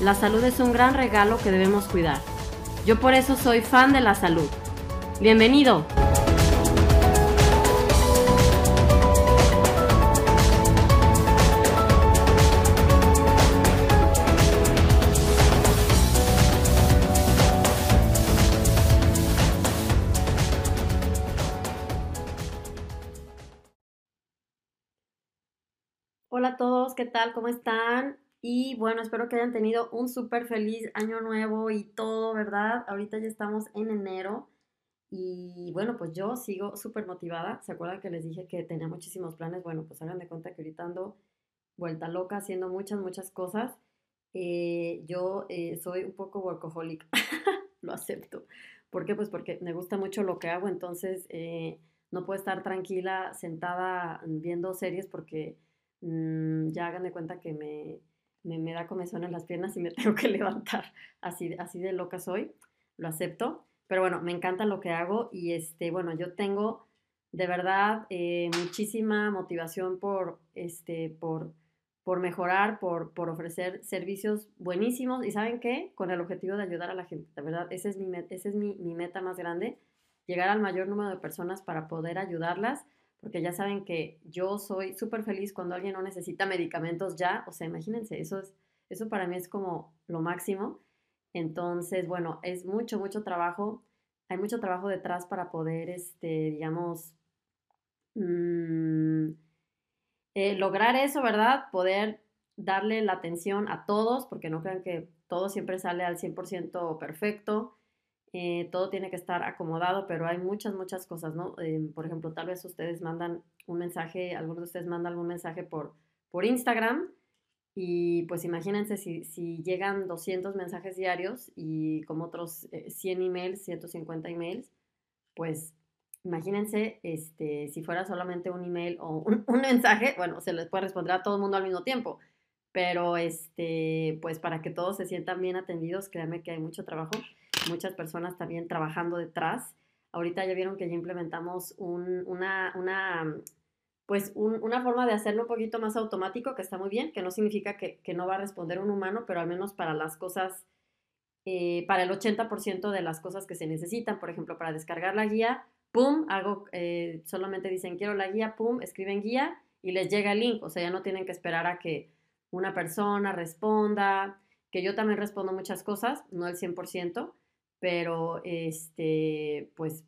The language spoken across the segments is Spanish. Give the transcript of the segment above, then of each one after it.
la salud es un gran regalo que debemos cuidar. Yo por eso soy fan de la salud. Bienvenido. Hola a todos, ¿qué tal? ¿Cómo están? Y bueno, espero que hayan tenido un súper feliz año nuevo y todo, ¿verdad? Ahorita ya estamos en enero y bueno, pues yo sigo súper motivada. ¿Se acuerdan que les dije que tenía muchísimos planes? Bueno, pues hagan de cuenta que ahorita ando vuelta loca haciendo muchas, muchas cosas. Eh, yo eh, soy un poco workaholic, lo acepto. ¿Por qué? Pues porque me gusta mucho lo que hago, entonces eh, no puedo estar tranquila sentada viendo series porque mm, ya hagan de cuenta que me me, da comezón en las piernas y me tengo que levantar. Así, así de loca soy, lo acepto. Pero bueno, me encanta lo que hago y este, bueno, yo tengo de verdad eh, muchísima motivación por, este, por, por mejorar, por, por ofrecer servicios buenísimos y ¿saben qué? Con el objetivo de ayudar a la gente. De verdad, ese es mi, ese es mi, mi meta más grande, llegar al mayor número de personas para poder ayudarlas porque ya saben que yo soy súper feliz cuando alguien no necesita medicamentos ya, o sea, imagínense, eso, es, eso para mí es como lo máximo. Entonces, bueno, es mucho, mucho trabajo, hay mucho trabajo detrás para poder, este, digamos, mm, eh, lograr eso, ¿verdad? Poder darle la atención a todos, porque no crean que todo siempre sale al 100% perfecto. Eh, todo tiene que estar acomodado, pero hay muchas, muchas cosas, ¿no? Eh, por ejemplo, tal vez ustedes mandan un mensaje, algunos de ustedes mandan algún mensaje por, por Instagram y pues imagínense si, si llegan 200 mensajes diarios y como otros 100 eh, emails, 150 emails, pues imagínense este, si fuera solamente un email o un, un, mensaje, bueno, se les puede responder a todo el mundo al mismo tiempo, pero este, pues para que todos se sientan bien atendidos, créanme que hay mucho trabajo muchas personas también trabajando detrás. Ahorita ya vieron que ya implementamos una, pues una forma de hacerlo un poquito más automático, que está muy bien, que no significa que, no va a responder un humano, pero al menos para las cosas, eh, para el 80% de las cosas que se necesitan, por ejemplo, para descargar la guía, pum, hago, eh, solamente dicen quiero la guía, pum, escriben guía y les llega el link, o sea, ya no tienen que esperar a que una persona responda, que yo también respondo muchas cosas, no el 100%, pero este, pues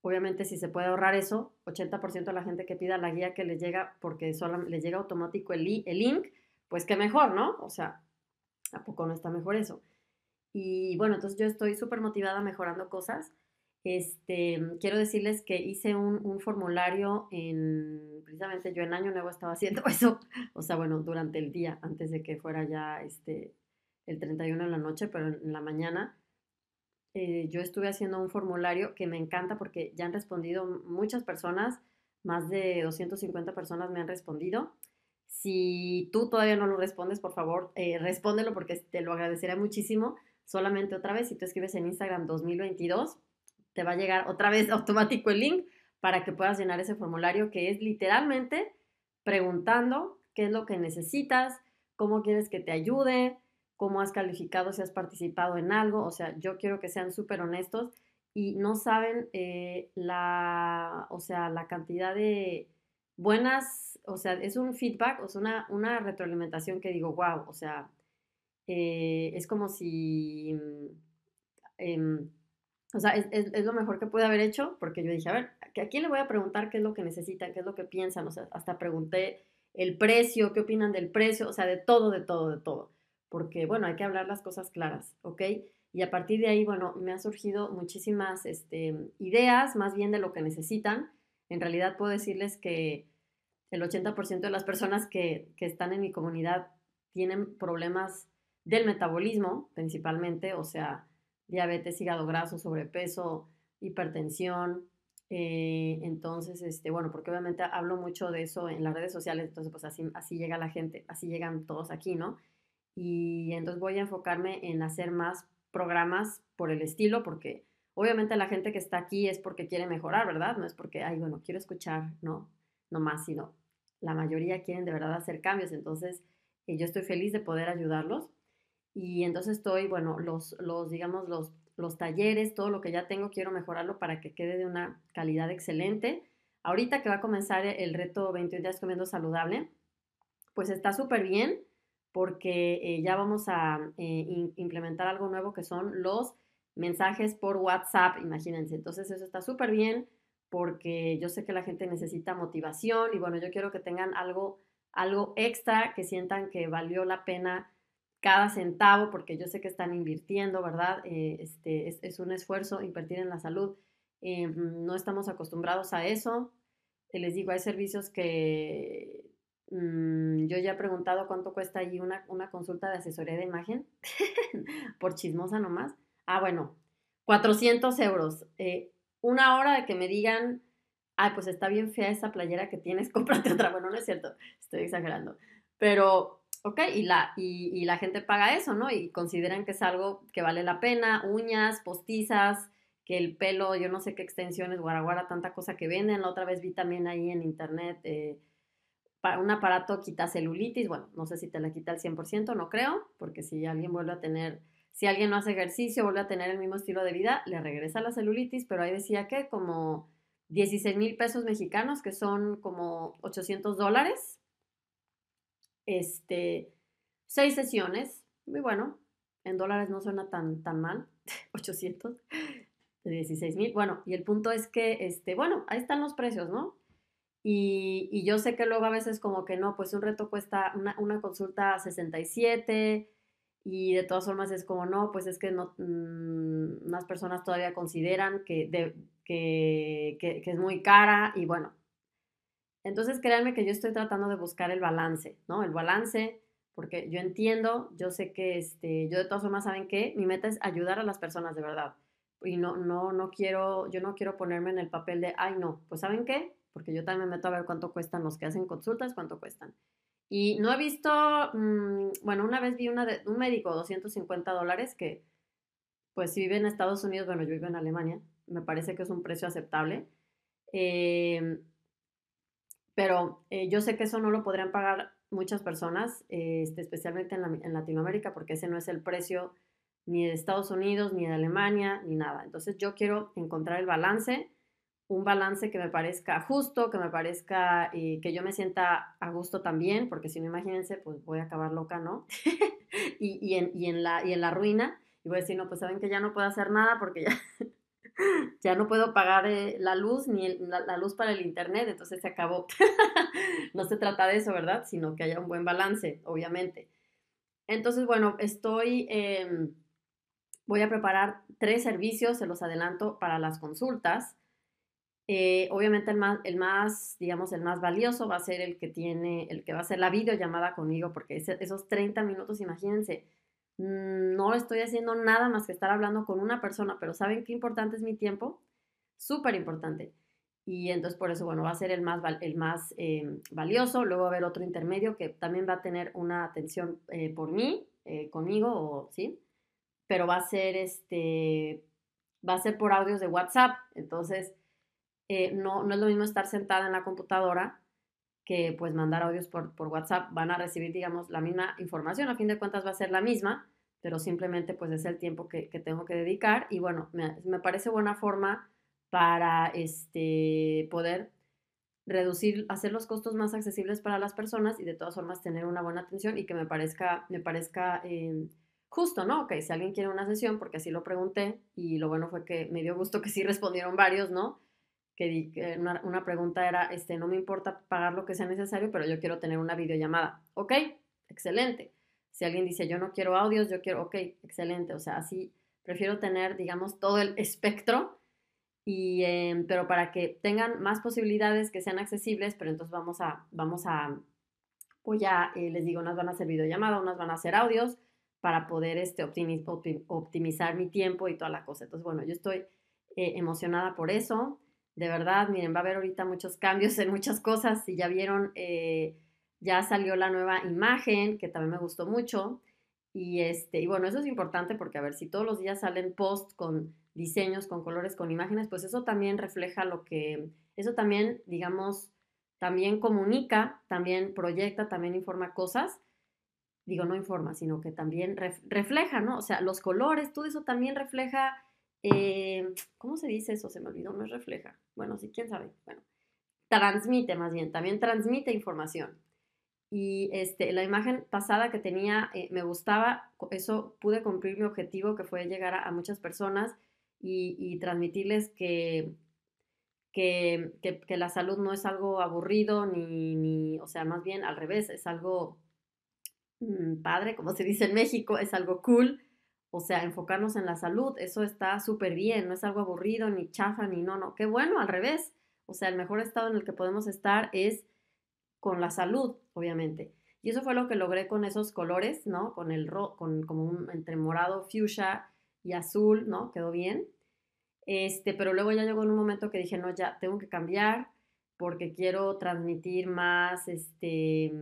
obviamente si se puede ahorrar eso, 80% de la gente que pida la guía que les llega porque solo les llega automático el, el link, pues qué mejor, ¿no? O sea, ¿a poco no está mejor eso? Y bueno, entonces yo estoy súper motivada mejorando cosas. Este, quiero decirles que hice un, un, formulario en, precisamente yo en Año Nuevo estaba haciendo eso, o sea, bueno, durante el día, antes de que fuera ya este, el 31 de la noche, pero en la mañana, eh, yo estuve haciendo un formulario que me encanta porque ya han respondido muchas personas, más de 250 personas me han respondido. Si tú todavía no lo respondes, por favor, eh, respóndelo porque te lo agradeceré muchísimo. Solamente otra vez, si tú escribes en Instagram 2022, te va a llegar otra vez automático el link para que puedas llenar ese formulario que es literalmente preguntando qué es lo que necesitas, cómo quieres que te ayude, cómo has calificado, si has participado en algo. O sea, yo quiero que sean súper honestos y no saben eh, la, o sea, la cantidad de buenas, o sea, es un feedback, o sea, una, una retroalimentación que digo, wow, o sea, eh, es como si, em, o sea, es, lo mejor que pude haber hecho, porque yo dije, a ver, ¿a quién le voy a preguntar qué es lo que necesitan, qué es lo que piensan? O sea, hasta pregunté el precio, qué opinan del precio, o sea, de todo, de todo, de todo. Porque, bueno, hay que hablar las cosas claras, ¿ok? Y a partir de ahí, bueno, me han surgido muchísimas este, ideas, más bien de lo que necesitan. En realidad puedo decirles que el 80% de las personas que, que están en mi comunidad tienen problemas del metabolismo, principalmente, o sea, diabetes, hígado graso, sobrepeso, hipertensión. Eh, entonces, este, bueno, porque obviamente hablo mucho de eso en las redes sociales, entonces pues así, así llega la gente, así llegan todos aquí, ¿no? Y entonces voy a enfocarme en hacer más programas por el estilo, porque obviamente la gente que está aquí es porque quiere mejorar, ¿verdad? No es porque, ay, bueno, quiero escuchar, no, no más, sino la mayoría quieren de verdad hacer cambios, entonces eh, yo estoy feliz de poder ayudarlos. Y entonces estoy, bueno, los, los digamos, los, los talleres, todo lo que ya tengo, quiero mejorarlo para que quede de una calidad excelente. Ahorita que va a comenzar el reto 21 días comiendo saludable, pues está súper bien porque eh, ya vamos a eh, implementar algo nuevo que son los mensajes por WhatsApp, imagínense. Entonces eso está súper bien porque yo sé que la gente necesita motivación y bueno, yo quiero que tengan algo, algo extra, que sientan que valió la pena cada centavo, porque yo sé que están invirtiendo, ¿verdad? Eh, este, es, un esfuerzo invertir en la salud. Eh, no estamos acostumbrados a eso. Les digo, hay servicios que mm, yo ya he preguntado cuánto cuesta ahí una, una consulta de asesoría de imagen, por chismosa nomás. Ah, bueno, 400 euros. una hora de que me digan, ay, pues está bien fea esa playera que tienes, cómprate otra. Bueno, no es cierto, estoy exagerando. Pero Ok, y la, y, la gente paga eso, ¿no? Y consideran que es algo que vale la pena, uñas, postizas, que el pelo, yo no sé qué extensiones, guaraguara, tanta cosa que venden. La otra vez vi también ahí en internet eh, un aparato quita celulitis, bueno, no sé si te la quita al 100%, no creo, porque si alguien vuelve a tener, si alguien no hace ejercicio, vuelve a tener el mismo estilo de vida, le regresa la celulitis, pero ahí decía que como 16 mil pesos mexicanos, que son como 800 dólares este, seis sesiones, muy bueno, en dólares no suena tan, tan mal, 800, de 16 mil. Bueno, y el punto es que, este, bueno, ahí están los precios, ¿no? Y, yo sé que luego a veces como que no, pues un reto cuesta una, una consulta 67 y de todas formas es como no, pues es que no, mm, unas personas todavía consideran que, que, que, que, es muy cara y bueno, entonces, créanme que yo estoy tratando de buscar el balance, ¿no? El balance, porque yo entiendo, yo sé que, este, yo de todas formas, ¿saben qué? Mi meta es ayudar a las personas de verdad. Y no, no, no quiero, yo no quiero ponerme en el papel de, ay, no, pues ¿saben qué? Porque yo también me meto a ver cuánto cuestan los que hacen consultas, cuánto cuestan. Y no he visto, mm, bueno, una vez vi una de, un médico, 250 dólares, que pues si vive en Estados Unidos, bueno, yo vivo en Alemania, me parece que es un precio aceptable. Eh, pero eh, yo sé que eso no lo podrían pagar muchas personas, este, especialmente en, Latinoamérica, porque ese no es el precio ni de Estados Unidos, ni de Alemania, ni nada. Entonces yo quiero encontrar el balance, un balance que me parezca justo, que me parezca, eh, que yo me sienta a gusto también, porque si no, imagínense, pues voy a acabar loca, ¿no? y, en, y, en la, y en la ruina, y voy a decir, no, pues saben que ya no puedo hacer nada porque ya ya no puedo pagar eh, la luz ni la, luz para el internet, entonces se acabó. no se trata de eso, ¿verdad? Sino que haya un buen balance, obviamente. Entonces, bueno, estoy, em, voy a preparar tres servicios, se los adelanto, para las consultas. Eh, obviamente el más, el más, digamos, el más valioso va a ser el que tiene, el que va a ser la videollamada conmigo, porque esos 30 minutos, imagínense, Mm, no estoy haciendo nada más que estar hablando con una persona, pero ¿saben qué importante es mi tiempo? Súper importante. Y entonces por eso, bueno, va a ser el más, el más eh, valioso. Luego va a haber otro intermedio que también va a tener una atención eh, por mí, conmigo, ¿sí? Pero va a ser este, va a ser por audios de WhatsApp. Entonces, no, no es lo mismo estar sentada en la computadora que pues mandar audios por, WhatsApp. Van a recibir, digamos, la misma información. A fin de cuentas va a ser la misma, pero simplemente pues es el tiempo que, tengo que dedicar y bueno, me, parece buena forma para este, poder reducir, hacer los costos más accesibles para las personas y de todas formas tener una buena atención y que me parezca, me parezca em, justo, ¿no? Ok, si alguien quiere una sesión, porque así lo pregunté y lo bueno fue que me dio gusto que sí respondieron varios, ¿no? Que, una, una, pregunta era, este, no me importa pagar lo que sea necesario, pero yo quiero tener una videollamada. Ok, excelente. Si alguien dice, yo no quiero audios, yo quiero, ok, excelente. O sea, así prefiero tener, digamos, todo el espectro, y, em, pero para que tengan más posibilidades que sean accesibles, pero entonces vamos a, vamos a, pues ya eh, les digo, unas van a hacer videollamada, unas van a hacer audios para poder este, optimizar mi tiempo y toda la cosa. Entonces, bueno, yo estoy eh, emocionada por eso. De verdad, miren, va a haber ahorita muchos cambios en muchas cosas. Si ya vieron, eh, ya salió la nueva imagen, que también me gustó mucho. Y, este, y bueno, eso es importante porque, a ver, si todos los días salen posts con diseños, con colores, con imágenes, pues eso también refleja lo que, eso también, digamos, también comunica, también proyecta, también informa cosas. Digo, no informa, sino que también refleja, ¿no? O sea, los colores, todo eso también refleja, eh, ¿cómo se dice eso? Se me olvidó, no es refleja. Bueno, sí, quién sabe. Bueno, transmite más bien, también transmite información. Y este, la imagen pasada que tenía eh, me gustaba, eso pude cumplir mi objetivo que fue llegar a, muchas personas y, transmitirles que, que, que, la salud no es algo aburrido ni, ni, o sea, más bien al revés, es algo mm, padre, como se dice en México, es algo cool. O sea, enfocarnos en la salud, eso está súper bien, no es algo aburrido, ni chafa, ni no, no, qué bueno, al revés. O sea, el mejor estado en el que podemos estar es con la salud, obviamente. Y eso fue lo que logré con esos colores, ¿no? Con el ro con como un entre morado, fuchsia y azul, ¿no? Quedó bien. Este, pero luego ya llegó en un momento que dije, no, ya tengo que cambiar porque quiero transmitir más, este,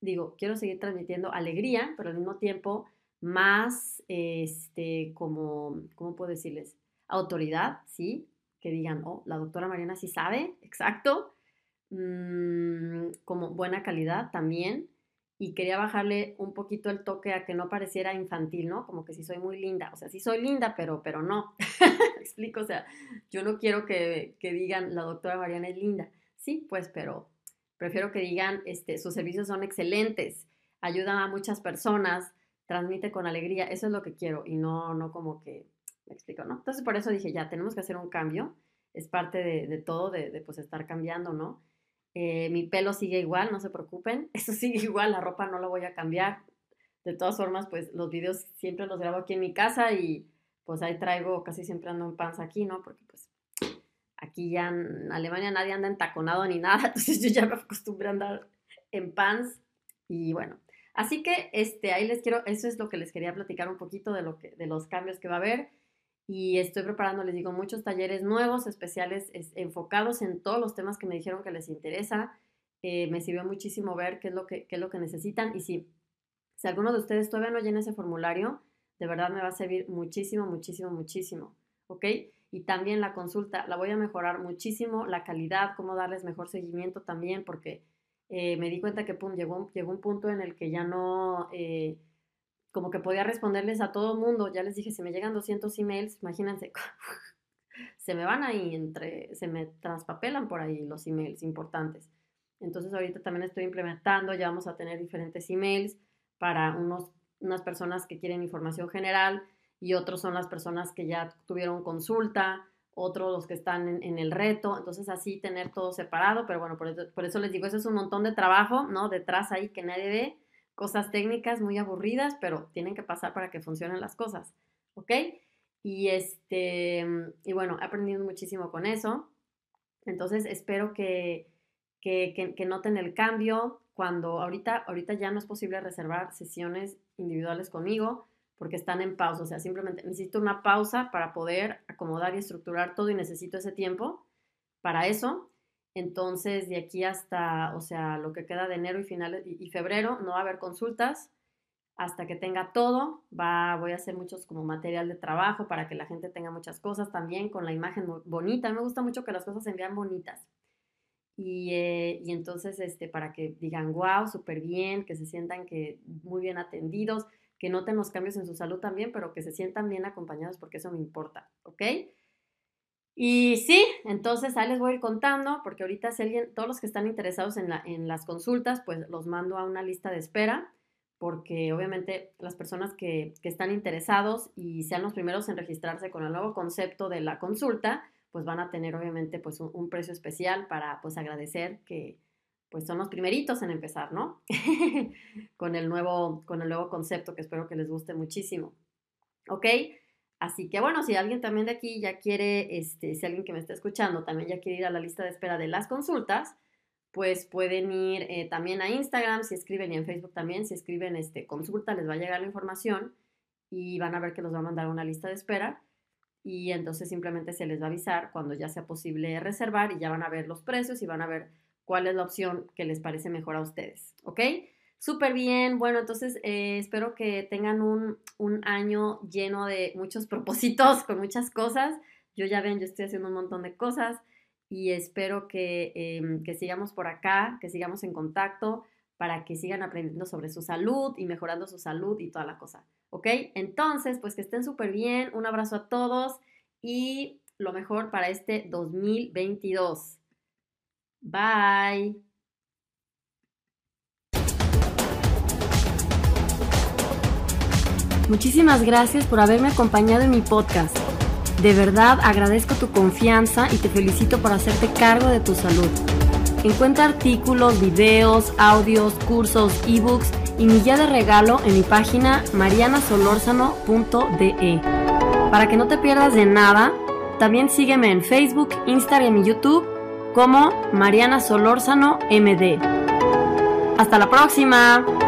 digo, quiero seguir transmitiendo alegría, pero al mismo tiempo más, este, como, ¿cómo puedo decirles? Autoridad, ¿sí? Que digan, oh, la doctora Mariana sí sabe, exacto, Mm, como buena calidad también. Y quería bajarle un poquito el toque a que no pareciera infantil, ¿no? Como que si soy muy linda. O sea, sí soy linda, pero, pero no. explico? O sea, yo no quiero que, que digan la doctora Mariana es linda. Sí, pues, pero prefiero que digan, este, sus servicios son excelentes, ayudan a muchas personas, transmite con alegría, eso es lo que quiero y no, no como que, me explico, ¿no? Entonces por eso dije, ya, tenemos que hacer un cambio, es parte de, todo, de, de, pues estar cambiando, ¿no? Eh, mi pelo sigue igual, no se preocupen. Eso sigue igual, la ropa no la voy a cambiar. De todas formas, pues los videos siempre los grabo aquí en mi casa y pues ahí traigo, casi siempre ando en pants aquí, ¿no? Porque pues aquí ya en Alemania nadie anda entaconado ni nada, entonces yo ya me acostumbré a andar en pants y bueno. Así que este, ahí les quiero, eso es lo que les quería platicar un poquito de, lo que, de los cambios que va a haber y estoy preparando, les digo, muchos talleres nuevos, especiales, enfocados en todos los temas que me dijeron que les interesa. Eh, me sirvió muchísimo ver qué es, lo que, qué es lo que necesitan y si, si alguno de ustedes todavía no llena ese formulario, de verdad me va a servir muchísimo, muchísimo, muchísimo, ¿ok? Y también la consulta, la voy a mejorar muchísimo, la calidad, cómo darles mejor seguimiento también, porque eh, me di cuenta que pum, llegó, llegó un punto en el que ya no... Eh, como que podía responderles a todo mundo. Ya les dije, si me llegan 200 emails, imagínense, se me van ahí entre, se me traspapelan por ahí los emails importantes. Entonces ahorita también estoy implementando, ya vamos a tener diferentes emails para unos, unas personas que quieren información general y otros son las personas que ya tuvieron consulta, otros los que están en, el reto, entonces así tener todo separado, pero bueno, por eso, por eso les digo, eso es un montón de trabajo, ¿no? Detrás ahí que nadie ve, cosas técnicas muy aburridas, pero tienen que pasar para que funcionen las cosas, ¿ok? Y este, y bueno, he aprendido muchísimo con eso. Entonces espero que, que, que, noten el cambio cuando ahorita, ahorita ya no es posible reservar sesiones individuales conmigo porque están en pausa. O sea, simplemente necesito una pausa para poder acomodar y estructurar todo y necesito ese tiempo para eso. Entonces, de aquí hasta, o sea, lo que queda de enero y finales y, febrero, no va a haber consultas. Hasta que tenga todo, va, voy a hacer muchos como material de trabajo para que la gente tenga muchas cosas también con la imagen bonita. me gusta mucho que las cosas se vean bonitas. Y, eh, y, entonces, este, para que digan, wow, súper bien, que se sientan que muy bien atendidos, que noten los cambios en su salud también, pero que se sientan bien acompañados porque eso me importa, ¿ok? Y sí, entonces ahí les voy a ir contando, porque ahorita si alguien, todos los que están interesados en, la, en las consultas, pues los mando a una lista de espera, porque obviamente las personas que, están interesados y sean los primeros en registrarse con el nuevo concepto de la consulta, pues van a tener obviamente pues un, precio especial para pues agradecer que pues son los primeritos en empezar, ¿no? con, el nuevo, con el nuevo concepto que espero que les guste muchísimo. ¿Ok? Así que bueno, si alguien también de aquí ya quiere, este, si alguien que me está escuchando también ya quiere ir a la lista de espera de las consultas, pues pueden ir eh, también a Instagram, si escriben y en Facebook también, si escriben este, consulta, les va a llegar la información y van a ver que los va a mandar una lista de espera y entonces simplemente se les va a avisar cuando ya sea posible reservar y ya van a ver los precios y van a ver cuál es la opción que les parece mejor a ustedes, ¿ok? Súper bien, bueno, entonces eh, espero que tengan un, un año lleno de muchos propósitos, con muchas cosas. Yo ya ven, yo estoy haciendo un montón de cosas y espero em, que, sigamos por acá, que sigamos en contacto para que sigan aprendiendo sobre su salud y mejorando su salud y toda la cosa. ¿Ok? Entonces, pues que estén súper bien. Un abrazo a todos y lo mejor para este 2022. Bye. Muchísimas gracias por haberme acompañado en mi podcast. De verdad agradezco tu confianza y te felicito por hacerte cargo de tu salud. Encuentra artículos, videos, audios, cursos, ebooks y mi guía de regalo en mi página marianasolorzano.de. Para que no te pierdas de nada, también sígueme en Facebook, Instagram y YouTube como Mariana Solórzano MD. Hasta la próxima.